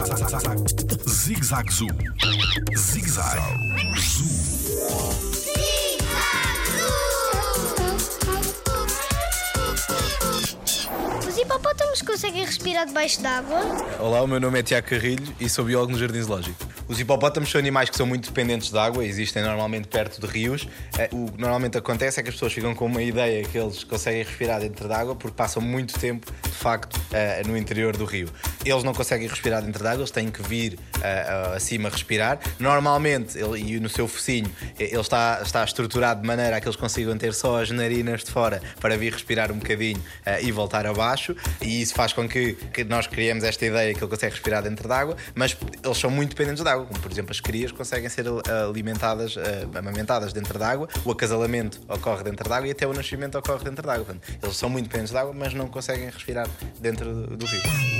Zig-Zag Zoo. Zig-Zag Zoo. Os hipopótamos conseguem respirar debaixo d'água? Olá, o meu nome é Tiago Carrilho e sou biólogo no Jardim Zoológico. Os hipopótamos são animais que são muito dependentes de água, existem normalmente perto de rios. Eh, o que normalmente acontece é que as pessoas ficam com uma ideia que eles conseguem respirar dentro de água porque passam muito tempo, de facto, eh, no interior do rio. Eles não conseguem respirar dentro de água, eles têm que vir eh, acima respirar. Normalmente, ele, e no seu focinho, ele está, está estruturado de maneira a que eles consigam ter só as narinas de fora para vir respirar um bocadinho e voltar abaixo. E isso faz com que, que nós criemos esta ideia que ele consegue respirar dentro de água, mas eles são muito dependentes de água como por exemplo as crias conseguem ser alimentadas, amamentadas dentro da água, o acasalamento ocorre dentro da água e até o nascimento ocorre dentro da água. Portanto, eles são muito dependentes de água, mas não conseguem respirar dentro do rio.